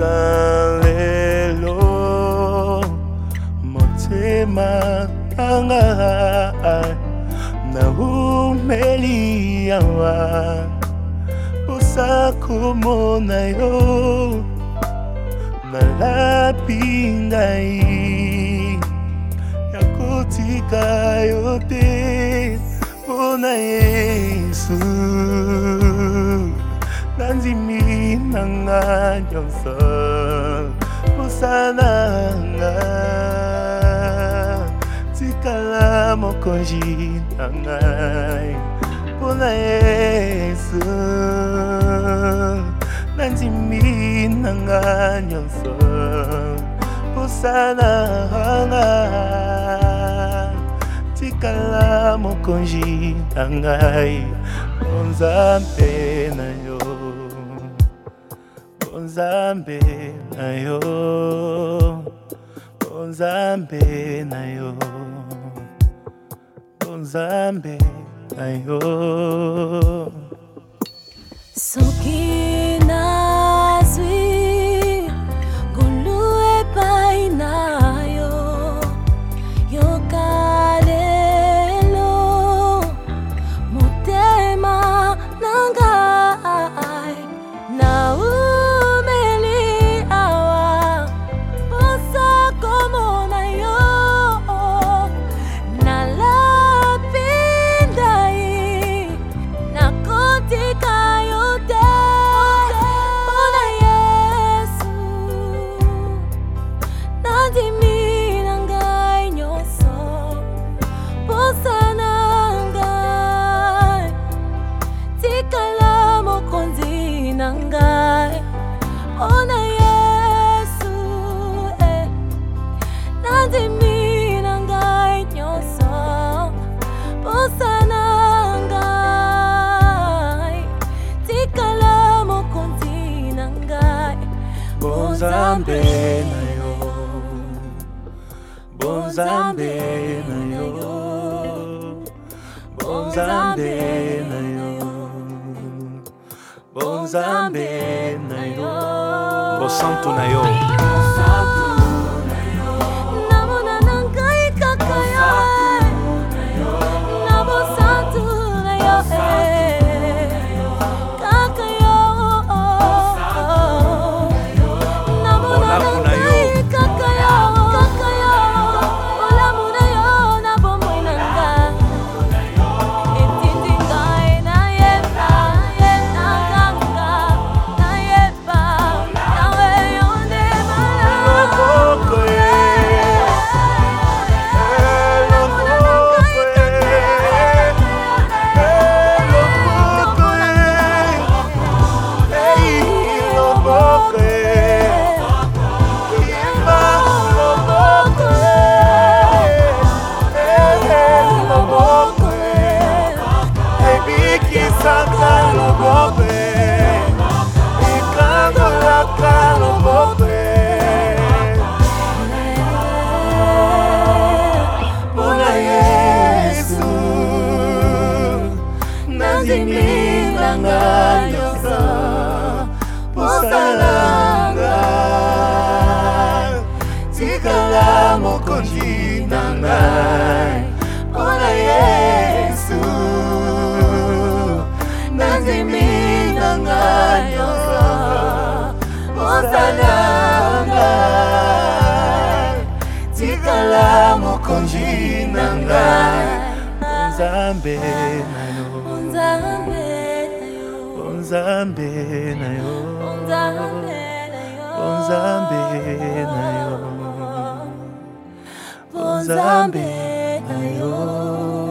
tika lelo motema nanga naumeli awa posa komona yo nalapi ngai ya kotika yo te mpona yesu na nga nyonso mosala nga tikala mokonzi na ngai mpo na yesu nandimi na nga nyonso mosala nga tikala mokonzi na ngai onzambe na yo nzambe na yo o oh, nzambe na yo o oh, nzambe na yo soki bonzambe na yo bonzambe na yo bonzambe na yo bonzambe na yo bosantu na yo nyonso posalanga tikala mokonzi na ngai mpo na yesu nandimi na ngai nyonso posalanga tikala mokonzi na ngai nzambe na yo nzambe nzambe na yo bonzambe na yo bonzambe na yo